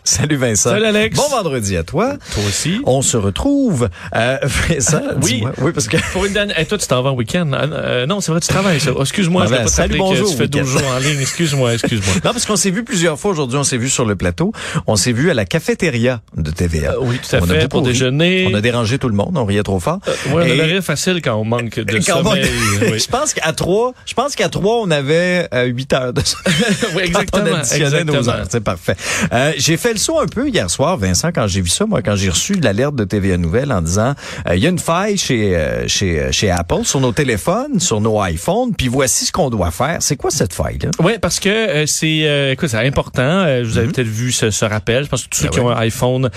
Salut Vincent. Salut Alex. Bon vendredi à toi. Toi aussi. On se retrouve. Euh, Vincent, Oui. oui, parce que Pour une dernière. Et toi, tu t'en vas en week-end. Ah, euh, non, c'est vrai, tu travailles. ça. Excuse-moi, Ah je ben, pas salut, t'appeler que bonjour, tu fais 12 week-end. jours en ligne. Excuse-moi, excuse-moi. non, parce qu'on s'est vu plusieurs fois aujourd'hui. On s'est vu sur le plateau. On s'est vu à la cafétéria de TVA. Euh, oui, tout à On a fait, beaucoup pour ri. déjeuner. On a dérangé tout le monde. On riait trop fort. On a Et- le rire facile quand on manque de Quand on- sommeil. oui. je pense qu'à trois, je pense qu'à trois, on avait euh, huit heures de Oui, exactement. on additionnait nos exactement. heures. C'est parfait. Euh, j'ai fait le saut un peu hier soir, Vincent, quand j'ai vu ça, moi, quand j'ai reçu l'alerte de TVA Nouvelle en disant, euh, il y a une faille chez, euh, chez, euh, chez Apple sur nos téléphones, sur nos iPhones, puis voici ce qu'on doit faire. C'est quoi cette faille-là? Oui, parce que euh, c'est écoute, c'est important. Vous avez peut-être vu ce, ce rappel. Je pense que tous ceux Mhm. Ben qui oui. ont un iPhone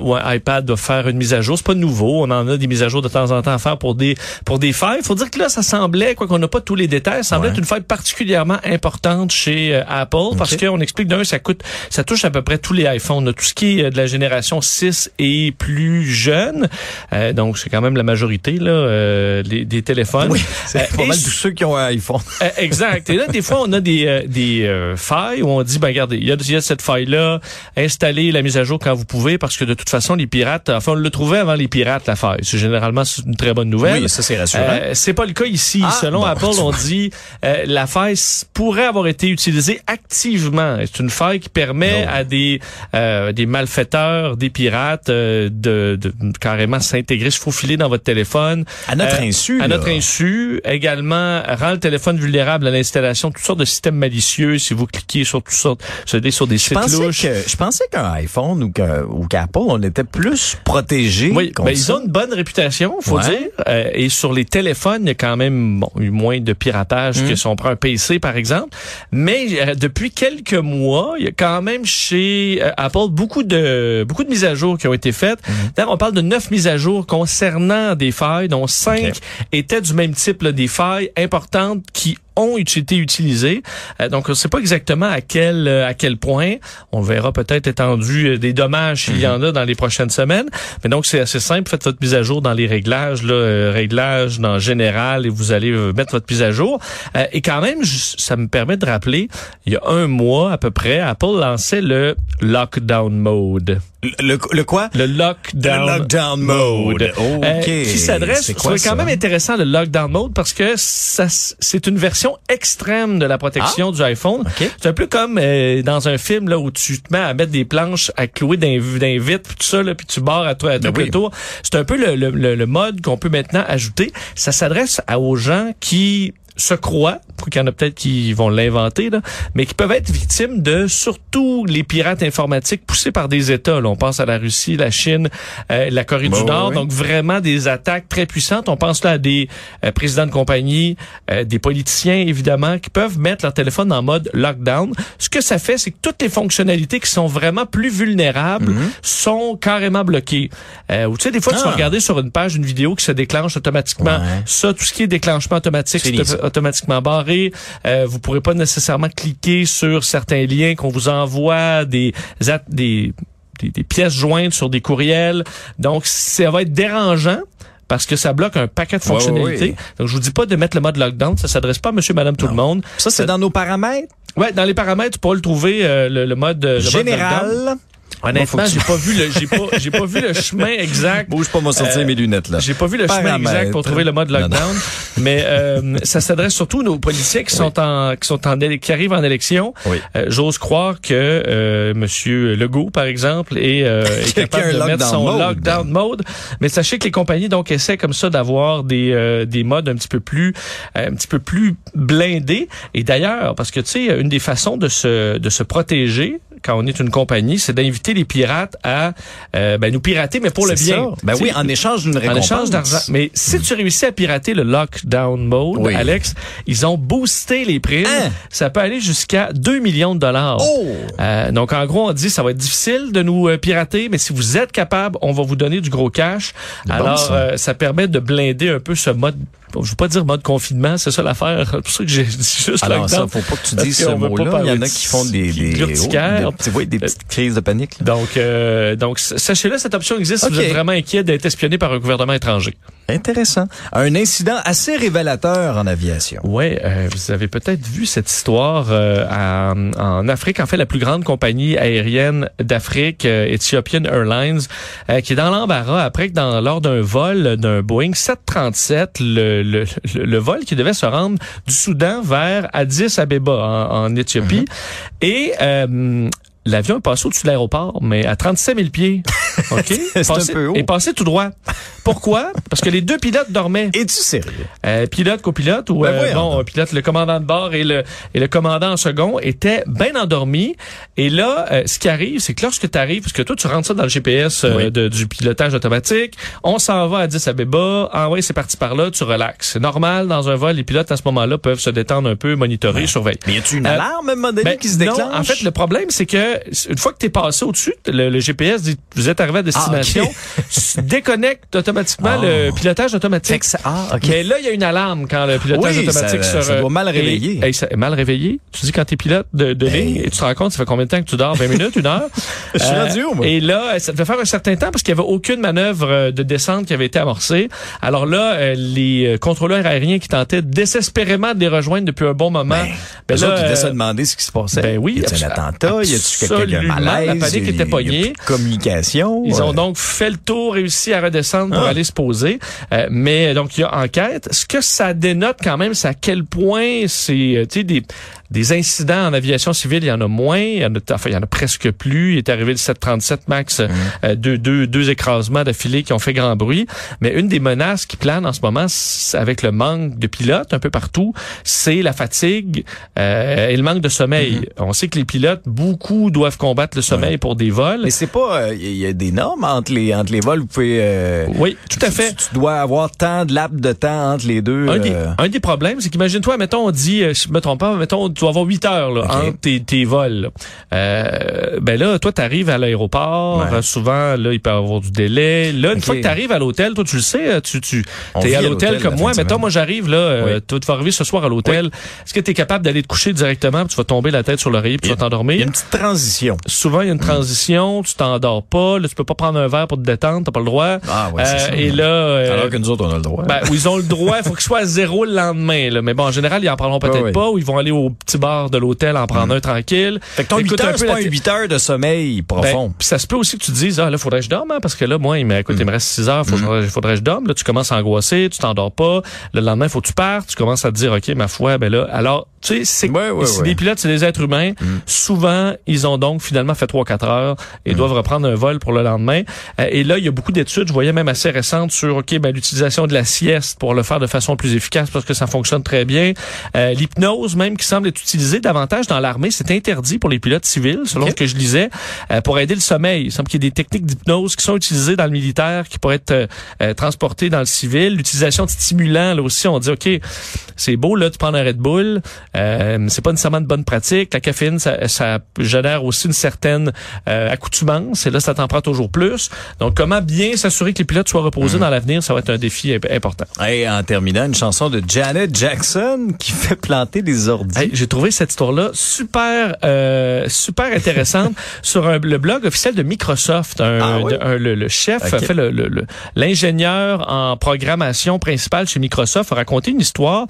ou un iPad doivent faire une mise à jour. C'est pas nouveau. On en a des mises à jour de temps en temps à faire pour des pour des failles. Faut dire que là, ça semblait, quoi qu'on n'a pas tous les détails, ça semblait Ouais. être une faille particulièrement importante chez Apple parce qu'on explique d'un, ça coûte, ça touche à peu près tous les iPhones, là, tout ce qui est euh, de la génération 6 et plus jeune. Euh, donc c'est quand même la majorité là, euh, les- des téléphones. Oui, c'est Euh, pas et mal tous ceux qui ont un iPhone. euh, exact. Et là, des fois, on a des, euh, des euh, failles où on dit, ben regardez, il y a, y a cette faille-là, installez la mise à jour quand vous pouvez, parce que de toute façon, les pirates, enfin, on le trouvait avant les pirates, la faille. C'est généralement c'est une très bonne nouvelle. Oui, ça, c'est rassurant. Euh, c'est pas le cas ici. Ah, Selon bon, Apple, on dit euh, la faille pourrait avoir été utilisée activement. C'est une faille qui permet Non. à des euh, des malfaiteurs, des pirates, euh, de, de carrément s'intégrer, se faufiler dans votre téléphone. À notre Euh, insu. À notre insu, également, rend le téléphone vulnérable à l'installation de toutes sortes de systèmes malicieux si vous cliquez sur toutes sortes, sur des, sur des Je sites pensais louches. que je pensais qu'un iPhone ou qu'un- ou qu'Apple, on était plus protégé. Oui, ben, ils ont une bonne réputation, faut Ouais. dire. Euh, et sur les téléphones, il y a quand même bon, eu moins de piratage que si on prend un PC, par exemple. Mais euh, depuis quelques mois, il y a quand même chez Apple beaucoup de beaucoup de mises à jour qui ont été faites. Mm. D'ailleurs, on parle de neuf mises à jour concernant des failles, dont cinq étaient du même type, là, des failles importantes qui ont été utilisées. Euh, donc, on ne sait pas exactement à quel euh, à quel point. On verra peut-être étendu euh, des dommages s'il y en a dans les prochaines semaines. Mais donc, c'est assez simple. Faites votre mise à jour dans les réglages, là, réglages dans général, et vous allez mettre votre mise à jour. Et quand même, ça me permet de rappeler, il y a un mois à peu près, Apple lançait le lockdown mode. Le, le- quoi? Le lockdown, Le lockdown mode. OK. Euh, qui s'adresse, C'est quand même intéressant le lockdown mode parce que ça, c'est une version extrême de la protection du iPhone. Ah! OK. C'est un peu comme euh, dans un film là où tu te mets à mettre des planches à clouer d'un d'un vitre tout ça là puis tu barres à toi à Ben tout le oui. tour. C'est un peu le, le, le- mode qu'on peut maintenant ajouter. Ça s'adresse aux gens qui se croient, qu'il y en a peut-être qui vont l'inventer, là, mais qui peuvent être victimes de surtout les pirates informatiques poussés par des États. Là. On pense à la Russie, la Chine, euh, la Corée Bah du oui, Nord. oui. Donc vraiment des attaques très puissantes. On pense là à des euh, présidents de compagnie, euh, des politiciens évidemment, qui peuvent mettre leur téléphone en mode lockdown. Ce que ça fait, c'est que toutes les fonctionnalités qui sont vraiment plus vulnérables sont carrément bloquées. Euh, ou tu sais, des fois, tu vas Mhm. Ah. regarder sur une page une vidéo qui se déclenche automatiquement. Ouais. Ça, tout ce qui est déclenchement automatique, c'est. Automatiquement barré. Euh, vous pourrez pas nécessairement cliquer sur certains liens qu'on vous envoie, des, des, des, des pièces jointes sur des courriels. Donc, ça va être dérangeant parce que ça bloque un paquet de Ouais, ouais, fonctionnalités. ouais. Donc, je vous dis pas de mettre le mode lockdown. Ça s'adresse pas à monsieur, madame, tout le monde. Ça, c'est dans nos paramètres? Ouais, dans les paramètres, tu pourras le trouver, euh, le, le mode, euh, le mode lockdown. Général. Honnêtement, j'ai pas vu le, j'ai pas, j'ai pas vu le chemin exact. Bouge pas, moi sortir Euh, mes lunettes, là. J'ai pas vu le chemin exact pour trouver le mode Non, non. lockdown, mais euh, ça s'adresse surtout aux politiciens qui sont en qui sont en qui arrivent en élection. Oui. Euh, J'ose croire que euh, Monsieur Legault, par exemple, est, euh, est capable de mettre son mode. lockdown mode. Mais sachez que les compagnies donc essaient comme ça d'avoir des euh, des modes un petit peu plus un petit peu plus blindés. Et d'ailleurs, parce que tu sais, une des façons de se de se protéger quand on est une compagnie, c'est d'inviter les pirates à euh, ben, nous pirater, mais pour le bien. ça. Ben oui, en échange d'une en récompense. échange d'argent. Mais si tu réussis à pirater le lockdown mode, Oui. Alex, ils ont boosté les primes. Hein? Ça peut aller jusqu'à 2 millions de dollars. Oh! Euh, donc, en gros, on dit ça va être difficile de nous euh, pirater, mais si vous êtes capable, on va vous donner du gros cash. bon, Alors, ça. euh, ça permet de blinder un peu ce mode, je veux pas dire mode confinement, c'est ça l'affaire. C'est pour ça que j'ai dit juste Alors ça, lockdown. faut pas que tu dises ce mot-là. Il y en a qui font des, des, de l'urticaire. oh, des, des petites crises de panique. là. Donc, euh, donc sachez-le, cette option existe si vous êtes vraiment inquiet d'être espionné par un gouvernement étranger. Intéressant. Un incident assez révélateur en aviation. Ouais, euh, vous avez peut-être vu cette histoire euh, à- en Afrique. En fait, la plus grande compagnie aérienne d'Afrique, euh, Ethiopian Airlines, euh, qui est dans l'embarras après que dans, lors d'un vol d'un Boeing 737, le, le, le, le vol qui devait se rendre du Soudan vers Addis Abeba en, en Éthiopie. Et euh, l'avion est passé au-dessus de l'aéroport, mais à 37 000 pieds. OK? C'est un Passé- peu haut. Et passé tout droit. Pourquoi? Parce que les deux pilotes dormaient. Es-tu sérieux? Euh, pilote, copilote ou Ben euh, bon, pilote, le commandant de bord et le et le commandant en second étaient bien endormis. Et là, euh, ce qui arrive, c'est que lorsque tu arrives, parce que toi tu rentres ça dans le GPS euh, Oui. de- du pilotage automatique, on s'en va à 10 Abeba, ah ouais, c'est parti par là, tu relaxes. C'est normal dans un vol, les pilotes à ce moment-là peuvent se détendre un peu, monitorer, surveiller. Mais y a-tu une alarme à un moment donné Ben, qui se non, déclenche? en fait, le problème, c'est que une fois que tu es passé au-dessus, le, le GPS dit vous êtes arrivé à destination, Ah, s- déconnecte automatiquement Ah. le pilotage automatique. Ça- ah, ok. Mais là, il y a une alarme quand le pilotage Oui, automatique ça- se ça doit mal et- réveiller. et ça est mal réveillé. Tu dis quand t'es pilote de, de Hey. ligne et tu te rends compte, ça fait combien de temps que tu dors? 20 minutes, une heure? Je suis rendu où, moi? Et là, ça devait faire un certain temps parce qu'il n'y avait aucune manœuvre euh, de descente qui avait été amorcée. Alors là, euh, les euh, contrôleurs aériens qui tentaient désespérément de les rejoindre depuis un bon moment. Ben, ben là, autres, ils se euh, demander ce qui se passait. ben oui, Y a-tu un attentat? Y a-tu quelqu'un malaise? La panique était pognée. communication. Ils ont Euh, donc fait le tour, réussi à redescendre pour. Aller se poser. Euh, mais donc, il y a enquête. Ce que ça dénote quand même, c'est à quel point c'est, euh, tu sais, des, des incidents en aviation civile, il y en a moins. Il y en a, enfin, il y en a presque plus. Il est arrivé le 737 MAX, euh, deux, deux, deux écrasements d'affilée qui ont fait grand bruit. Mais une des menaces qui plane en ce moment, avec le manque de pilotes un peu partout, c'est la fatigue euh, et le manque de sommeil. On sait que les pilotes, beaucoup doivent combattre le sommeil pour des vols. Mais c'est pas, il y a des normes entre les entre les vols. Vous pouvez. euh, Oui, tout à fait. Tu, tu dois avoir tant de laps de temps entre les deux. Un des, euh, un des problèmes, c'est qu'imagine-toi, mettons, on dit, euh, je me trompe pas, mettons, tu vas avoir 8 heures là, entre tes, tes vols. là. Euh, ben là, toi, tu arrives à l'aéroport, Ouais. euh, souvent, là, il peut y avoir du délai. Là, une fois que tu arrives à l'hôtel, toi, tu le sais, tu, tu es à l'hôtel comme moi. Mettons, moi, j'arrive, là, Oui. tu vas arriver ce soir à l'hôtel. Est-ce que tu es capable d'aller te coucher directement, puis tu vas tomber la tête sur l'oreiller, puis tu vas Il y a t'endormir? une petite transition. Souvent, il y a une transition, tu t'endors pas, là, tu peux pas prendre un verre pour te détendre, t'as pas le droit. Ah ouais, Euh, ça. Et là, euh, Alors que nous autres, on a le droit. ben, ils ont le droit, il faut qu'ils soient à zéro le lendemain. Là. Mais bon, en général, ils en parleront peut-être ouais. pas, ou ils vont aller au petit bar de l'hôtel en prendre un tranquille. fait que ton Écoute 8 un heures, peu c'est pas un té- 8 heures de sommeil Ben, profond. puis ça se peut aussi que tu te dises, ah là, faudrait que je dorme, hein, parce que là, moi, il me, écoute, il me reste 6 heures, faudrait, faudrait que je dorme. Là, tu commences à angoisser, tu t'endors pas. Le lendemain, il faut que tu partes. Tu commences à te dire, OK, ma foi, ben là, alors, tu sais, c'est Ouais, ouais, si ouais. les pilotes, c'est des êtres humains. Souvent, ils ont donc finalement fait 3-4 heures et doivent reprendre un vol pour le lendemain. Euh, et là, il y a beaucoup d'études, je voyais même assez récentes sur, OK, ben, l'utilisation de la sieste pour le faire de façon plus efficace parce que ça fonctionne très bien. Euh, L'hypnose, même, qui semble être utilisée davantage dans l'armée, c'est interdit pour les pilotes civils, selon ce que je lisais, euh, pour aider le sommeil. Il semble qu'il y ait des techniques d'hypnose qui sont utilisées dans le militaire, qui pourraient être euh, transportées dans le civil. L'utilisation de stimulants, là aussi, on dit, OK, c'est beau, là, tu prends un Red Bull, euh, c'est pas nécessairement de bonne pratique. La caféine, ça, ça génère aussi une certaine euh, accoutumance, et là, ça t'en prend toujours plus. Donc, comment bien s'assurer que les pilotes soient reposés dans l'avenir, ça va être un défi imp- important. Et en terminant, une chanson de Janet Jackson qui fait planter des ordis. Hey, J'ai trouvé cette histoire-là super euh, super intéressante sur un- le blog officiel de Microsoft. Un, Ah oui? un- le, le chef, Ok. a fait le- le- le- l'ingénieur en programmation principal chez Microsoft a raconté une histoire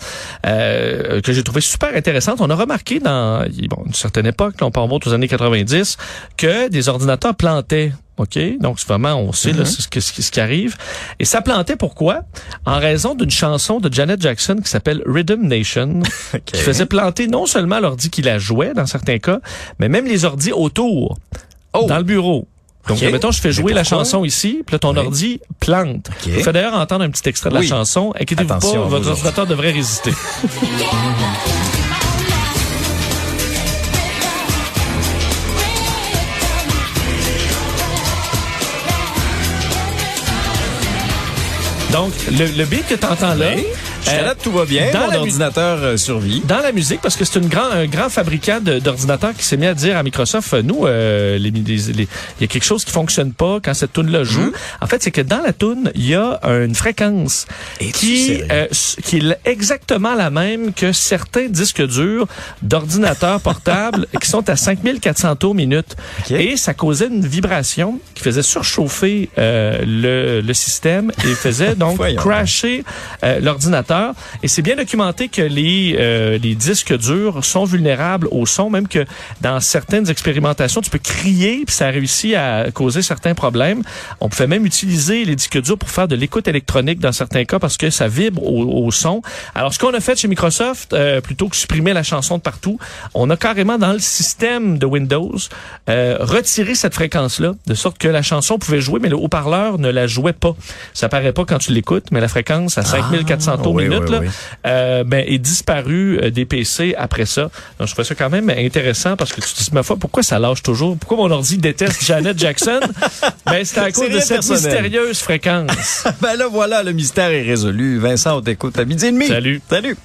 euh, que j'ai trouvé super intéressante. On a remarqué dans bon, une certaine époque, là, on peut remonter aux années 90, que des ordinateurs plantaient. OK? Donc, c'est vraiment, on sait, là, c'est ce, que- ce qui- ce qui arrive. Et ça plantait pourquoi? En raison d'une chanson de Janet Jackson qui s'appelle Rhythm Nation, qui faisait planter non seulement l'ordi qui la jouait, dans certains cas, mais même les ordis autour, Oh! dans le bureau. Donc, OK. mettons, je fais jouer la chanson ici, puis là, ton Oui. ordi plante. OK. Je fais d'ailleurs entendre un petit extrait de la Oui. chanson. Inquiétez-vous pas, votre ordinateur devrait résister. Donc, le, le beat que tu entends là. Jusqu'à euh, là, tout va bien. dans Mon ordinateur euh, survit. dans la musique, parce que c'est une grand, un grand fabricant d'ordinateurs qui s'est mis à dire à Microsoft, euh, nous, euh, les- les- les- il y a quelque chose qui fonctionne pas quand cette tune là joue. Mhm. En fait, c'est que dans la tune, il y a une fréquence qui, euh, qui est exactement la même que certains disques durs d'ordinateurs portables qui sont à 5400 tours minute. Et ça causait une vibration qui faisait surchauffer euh, le, le système et faisait donc crasher euh, Et c'est bien documenté que les, euh, les disques durs sont vulnérables au son, même que dans certaines expérimentations, tu peux crier, puis ça a réussi à causer certains problèmes. On pouvait même utiliser les disques durs pour faire de l'écoute électronique dans certains cas parce que ça vibre au, au son. Alors, ce qu'on a fait chez Microsoft, euh, plutôt que supprimer la chanson de partout, on a carrément dans le système de Windows euh, retiré cette fréquence-là, de sorte que la chanson pouvait jouer, mais le haut-parleur ne la jouait pas. Ça paraît pas quand tu l'écoutes, mais la fréquence à 5400 tours oui, minute oui, là, oui. euh, ben, est disparue euh, des PC après ça. Donc, je trouvais ça quand même intéressant parce que tu te dis, ma foi, pourquoi ça lâche toujours? Pourquoi mon ordi déteste Janet Jackson? ben, c'est à cause de cette personnel. mystérieuse fréquence. Ben là, voilà, le mystère est résolu. Vincent, on t'écoute à midi et demi. Salut. Salut.